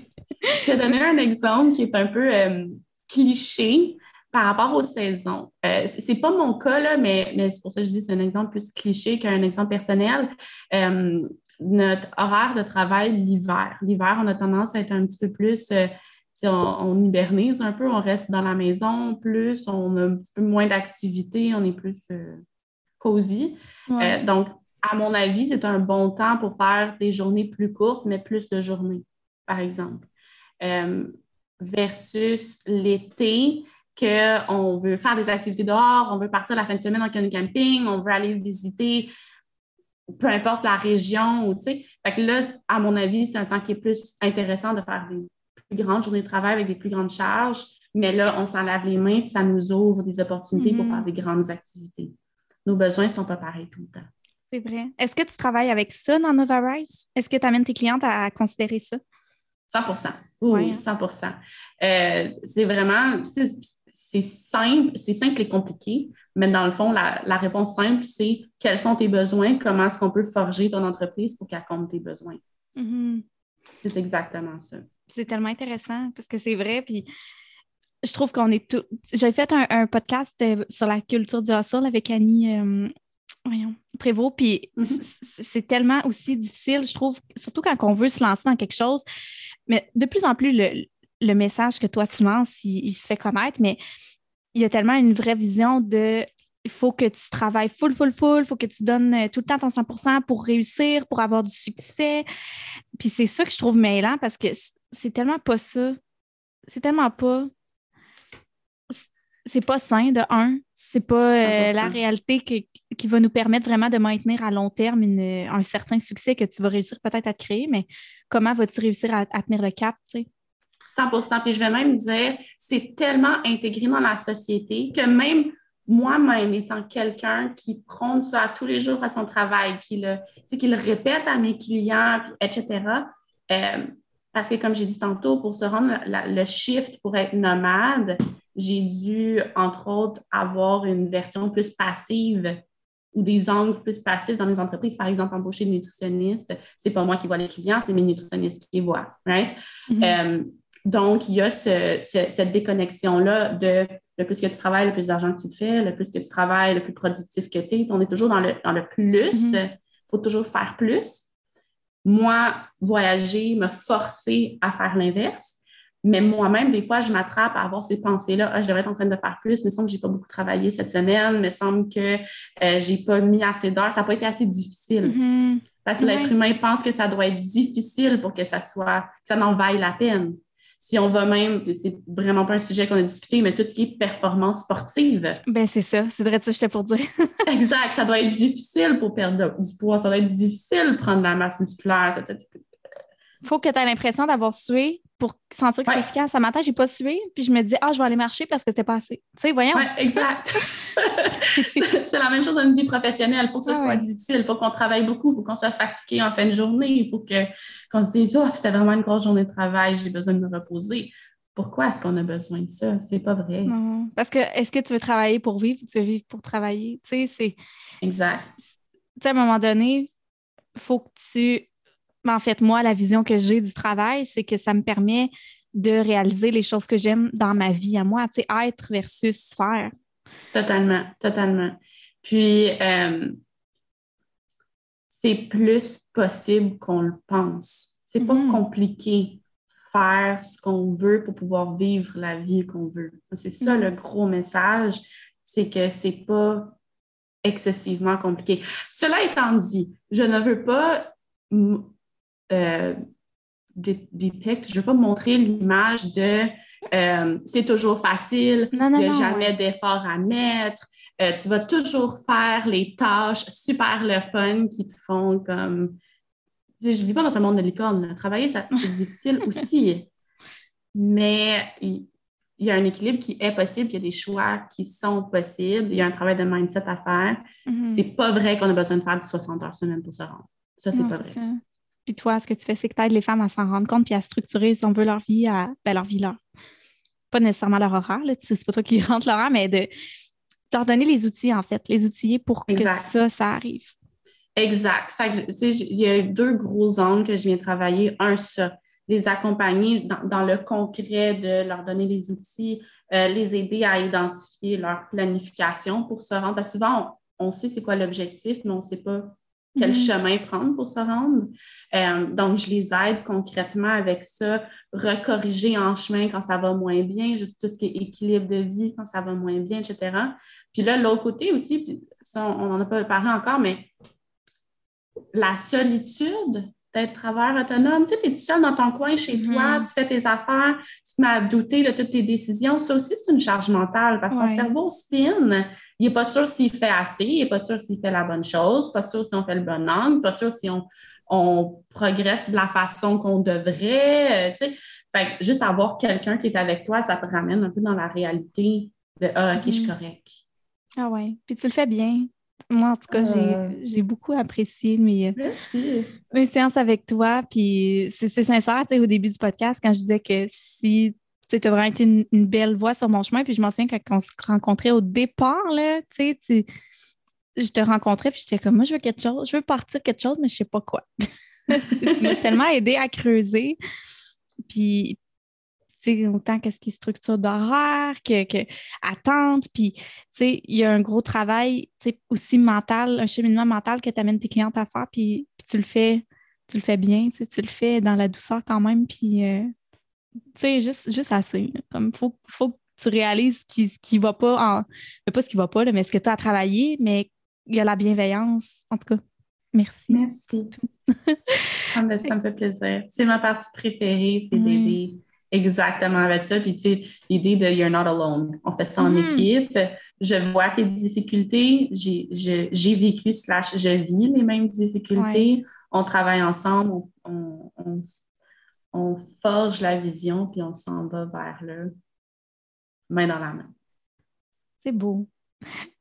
Je vais donner un exemple qui est un peu euh, cliché par rapport aux saisons. Euh, c'est pas mon cas, là, mais, mais c'est pour ça que je dis que c'est un exemple plus cliché qu'un exemple personnel. Euh, notre horaire de travail l'hiver. L'hiver, on a tendance à être un petit peu plus euh, on, hibernise un peu, on reste dans la maison plus, on a un petit peu moins d'activité, on est plus euh, cosy. Euh, donc, à mon avis, c'est un bon temps pour faire des journées plus courtes, mais plus de journées, par exemple. Versus l'été, qu'on veut faire des activités dehors, on veut partir la fin de semaine en camping, on veut aller visiter peu importe la région, tu sais. Fait que là, à mon avis, c'est un temps qui est plus intéressant de faire des plus grandes journées de travail avec des plus grandes charges, mais là, on s'en lave les mains puis ça nous ouvre des opportunités pour mhm. faire des grandes activités. Nos besoins ne sont pas pareils tout le temps. C'est vrai. Est-ce que tu travailles avec ça dans Nova Rise? Est-ce que tu amènes tes clientes à considérer ça? 100% Oui, 100% euh, C'est vraiment, c'est simple, c'est simple et compliqué, mais dans le fond, la, réponse simple, c'est quels sont tes besoins, comment est-ce qu'on peut forger ton entreprise pour qu'elle compte tes besoins. Mhm. C'est exactement ça. C'est tellement intéressant parce que c'est vrai. Puis je trouve qu'on est tout. J'ai fait un, podcast euh, sur la culture du hustle avec Annie. Euh, voyons, Prévost, puis mm-hmm. c'est tellement aussi difficile, je trouve, surtout quand on veut se lancer dans quelque chose. Mais de plus en plus, le, message que toi tu lances, il, se fait connaître, mais il y a tellement une vraie vision de il faut que tu travailles full, full, full, il faut que tu donnes euh, tout le temps ton 100% pour réussir, pour avoir du succès. Puis c'est ça que je trouve mêlant parce que c'est tellement pas ça. C'est tellement pas. C'est pas sain de un. C'est pas euh, la réalité qui va nous permettre vraiment de maintenir à long terme un certain succès que tu vas réussir peut-être à te créer, mais comment vas-tu réussir à, tenir le cap, tu sais? 100% Puis je vais même dire, c'est tellement intégré dans la société que même moi-même étant quelqu'un qui prône ça tous les jours à son travail, qui le, qui le répète à mes clients, etc., euh, parce que comme j'ai dit tantôt, pour se rendre le shift pour être nomade, j'ai dû, entre autres, avoir une version plus passive ou des angles plus passifs dans mes entreprises. Par exemple, embaucher une nutritionniste, c'est pas moi qui vois les clients, c'est mes nutritionnistes qui les voient. Right? Mm-hmm. Euh, donc, il y a cette déconnexion-là de le plus que tu travailles, le plus d'argent que tu te fais, le plus que tu travailles, le plus productif que tu es. On est toujours dans le, dans le plus. Il mm-hmm. faut toujours faire plus. Moi, voyager, me forcer à faire l'inverse. Mais moi-même, des fois, je m'attrape à avoir ces pensées-là. Ah, je devrais être en train de faire plus. Il me semble que je n'ai pas beaucoup travaillé cette semaine. Il me semble que euh, je n'ai pas mis assez d'heures. Ça n'a pas été assez difficile. Mm-hmm. Parce que l'être humain pense que ça doit être difficile pour que ça soit, que ça n'en vaille la peine si on va même, c'est vraiment pas un sujet qu'on a discuté, mais tout ce qui est performance sportive. Ben c'est ça, c'est vrai ça que j'étais pour dire. exact, ça doit être difficile pour perdre du poids, ça doit être difficile de prendre de la masse musculaire. Il faut que tu aies l'impression d'avoir sué pour sentir que c'est efficace. Ce matin, j'ai pas sué, puis je me dis, ah, je vais aller marcher parce que c'était pas assez. Tu sais, voyons. Ouais, exact. c'est la même chose dans une vie professionnelle. Il faut que ce ah soit difficile. Il faut qu'on travaille beaucoup. Il faut qu'on soit fatigué en fin de journée. Il faut qu'on se dise, oh, c'était vraiment une grosse journée de travail, j'ai besoin de me reposer. Pourquoi est-ce qu'on a besoin de ça? C'est pas vrai. Non. Parce que est-ce que tu veux travailler pour vivre? Ou tu veux vivre pour travailler? Tu sais, c'est. Exact. Tu sais, à un moment donné, il faut que tu mais en fait, moi, la vision que j'ai du travail, c'est que ça me permet de réaliser les choses que j'aime dans ma vie à moi, tu sais, être versus faire. Totalement, totalement. Puis, euh, c'est plus possible qu'on le pense. C'est pas mm-hmm. compliqué faire ce qu'on veut pour pouvoir vivre la vie qu'on veut. C'est ça mm-hmm. le gros message, c'est que c'est pas excessivement compliqué. Cela étant dit, je ne veux pas euh, depict, je ne veux pas montrer l'image de euh, c'est toujours facile, il n'y a jamais d'effort à mettre, euh, tu vas toujours faire les tâches super le fun qui te font comme. Je ne vis pas dans un monde de licorne. Travailler, c'est difficile aussi. Mais il y a un équilibre qui est possible, il y a des choix qui sont possibles, il y a un travail de mindset à faire. Mm-hmm. C'est pas vrai qu'on a besoin de faire du 60 heures semaine pour se rendre. Ça, c'est pas vrai. Puis toi, ce que tu fais, c'est que tu aides les femmes à s'en rendre compte puis à structurer, si on veut, leur vie, à, ben, leur vie, leur. Pas nécessairement leur horaire, c'est pas toi qui rentre l'horaire, mais de leur donner les outils, en fait, les outils pour que ça, ça arrive. Exact. Fait que, il y a deux gros angles que je viens travailler. Un, ça, les accompagner dans, le concret de leur donner les outils, euh, les aider à identifier leur planification pour se rendre. Parce que souvent, on, on sait c'est quoi l'objectif, mais on ne sait pas quel mm-hmm. chemin prendre pour se rendre. Euh, donc, je les aide concrètement avec ça, recorriger en chemin quand ça va moins bien, juste tout ce qui est équilibre de vie quand ça va moins bien, etc. Puis là, l'autre côté aussi, ça, on n'en a pas parlé encore, mais la solitude d'être travailleur autonome. Tu sais, tu es tout seul dans ton coin chez toi, mm-hmm. tu fais tes affaires, tu te mets à douter de toutes tes décisions. Ça aussi, c'est une charge mentale parce que ton cerveau spin il n'est pas sûr s'il fait assez, il n'est pas sûr s'il fait la bonne chose, pas sûr si on fait le bon angle, pas sûr si on, progresse de la façon qu'on devrait. Euh, fait juste avoir quelqu'un qui est avec toi, ça te ramène un peu dans la réalité de Ah, OK, je suis mm-hmm. correct. Ah ouais. Puis tu le fais bien. Moi, en tout cas, j'ai euh. beaucoup apprécié mes, mes séances avec toi. Puis c'est sincère, au début du podcast, quand je disais que si tu as vraiment été une, belle voix sur mon chemin. Puis je m'en souviens quand on se rencontrait au départ, là, tu sais, je te rencontrais, puis j'étais comme, moi, je veux quelque chose, je veux partir quelque chose, mais je sais pas quoi. tu m'as tellement aidé à creuser. Puis, tu sais, autant qu'est-ce qui est structure d'horaire, que, que, attente, puis, tu sais, il y a un gros travail, tu sais, aussi mental, un cheminement mental que tu amènes tes clientes à faire, puis, tu le fais, tu le fais bien, tu le fais dans la douceur quand même, puis euh, sais, juste, juste assez. Comme, faut, faut que tu réalises ce qui, qui va pas en. Pas ce qui va pas, mais ce que tu as travaillé, mais il y a la bienveillance. En tout cas, merci. Merci. ça, me, fait plaisir. C'est ma partie préférée, c'est d'aider, exactement avec ça. Puis, tu sais, l'idée de You're not alone. On fait ça en mm-hmm. équipe. Je vois tes difficultés. J'ai vécu, slash, je vis les mêmes difficultés. On travaille ensemble. On, on, forge la vision, puis on s'en va vers le main dans la main. C'est beau.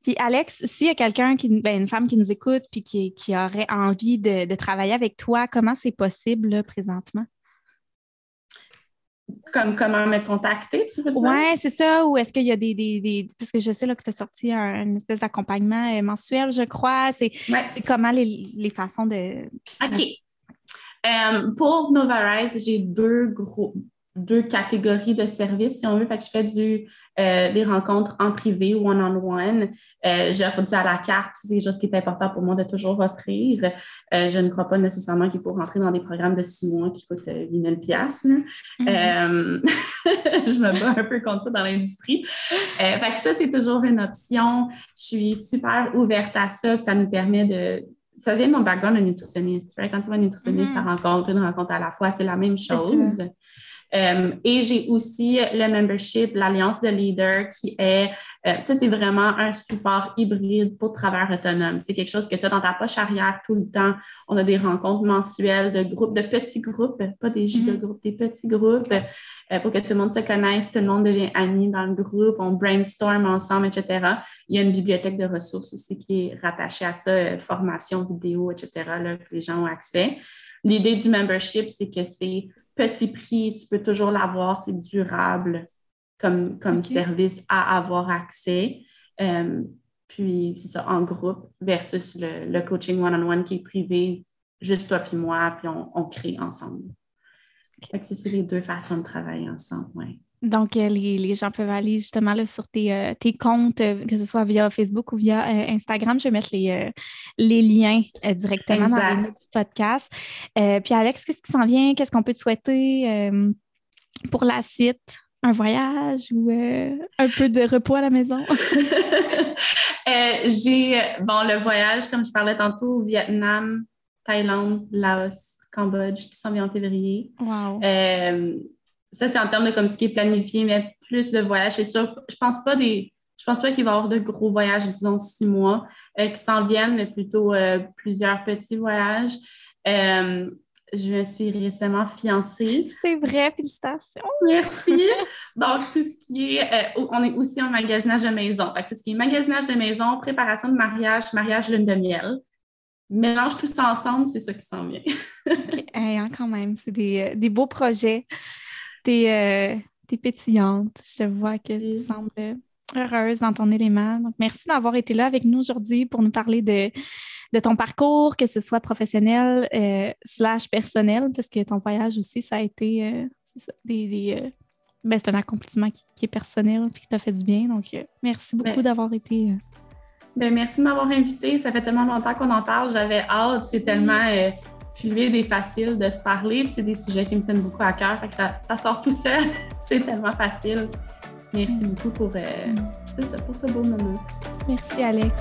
Puis Alex, s'il y a quelqu'un, qui, ben, une femme qui nous écoute puis qui, qui aurait envie de, travailler avec toi, comment c'est possible présentement? Comme comment me contacter, tu veux dire? Oui, c'est ça. Ou est-ce qu'il y a des, Parce que je sais là, que tu as sorti un, espèce d'accompagnement euh, mensuel, je crois. C'est comment les, façons de. OK. Euh, pour Novarize, j'ai deux gros, deux catégories de services, si on veut. Fait que je fais du, euh, des rencontres en privé, one-on-one. Euh, J'offre du à la carte, c'est quelque chose qui est important pour moi de toujours offrir. Euh, je ne crois pas nécessairement qu'il faut rentrer dans des programmes de six mois qui coûtent 8000 pièces. Mm-hmm. je me bats un peu contre ça dans l'industrie. fait que ça, c'est toujours une option. Je suis super ouverte à ça, ça nous permet de ça vient de mon background de nutritionniste. Quand tu vas nutritionniste, mm -hmm. rencontre, une rencontre à la fois, c'est la même chose. Euh, et j'ai aussi le membership, l'Alliance de leaders, qui est, euh, ça, c'est vraiment un support hybride pour travail autonome. C'est quelque chose que tu as dans ta poche arrière tout le temps. On a des rencontres mensuelles de groupes, de petits groupes, pas des giga-groupes, des petits groupes, euh, pour que tout le monde se connaisse, tout le monde devient ami dans le groupe, on brainstorm ensemble, etc. Il y a une bibliothèque de ressources aussi qui est rattachée à ça, formation vidéo, etc., là, que les gens ont accès. L'idée du membership, c'est que c'est petit prix, tu peux toujours l'avoir, c'est durable comme, comme service à avoir accès. Euh, puis, c'est ça, en groupe versus le, coaching one-on-one qui est privé, juste toi puis moi, puis on, crée ensemble. c'est les deux façons de travailler ensemble, oui. Donc, euh, les, gens peuvent aller justement là, sur tes, euh, comptes, que ce soit via Facebook ou via Instagram. Je vais mettre les, les liens directement dans les notes du podcast. puis, Alex, qu'est-ce qui s'en vient? Qu'est-ce qu'on peut te souhaiter pour la suite? Un voyage ou un peu de repos à la maison? J'ai, bon, le voyage, comme je parlais tantôt, Vietnam, Thaïlande, Laos, Cambodge, qui s'en vient en février. Wow ça, c'est en termes de comme ce qui est planifié, mais plus le voyage, c'est sûr. Je pense pas des. Je pense pas qu'il va y avoir de gros voyages, disons six mois, euh, qui s'en viennent, mais plutôt euh, plusieurs petits voyages. Euh, je me suis récemment fiancée. C'est vrai, félicitations. Merci. Donc, tout ce qui est, on est aussi en magasinage de maison. tout ce qui est magasinage de maison, préparation de mariage, mariage lune de miel. Mélange tout ça ensemble, c'est ça qui s'en vient. OK, hein, quand même, c'est des, des beaux projets. Euh, t'es pétillante. Je vois que tu sembles heureuse dans ton élément. Donc, merci d'avoir été là avec nous aujourd'hui pour nous parler de, de ton parcours, que ce soit professionnel euh, slash personnel, parce que ton voyage aussi, ça a été euh, des, ben, c'est un accomplissement qui, est personnel et qui t'a fait du bien. Donc, merci beaucoup ben d'avoir été. Ben, merci de m'avoir invité. Ça fait tellement longtemps qu'on en parle. J'avais hâte. C'est tellement fluide et facile de se parler. Puis c'est des sujets qui me tiennent beaucoup à cœur. Fait que ça, ça sort tout seul. c'est tellement facile. Merci mm. beaucoup pour, euh, mm. pour ce beau moment. Merci, Alex.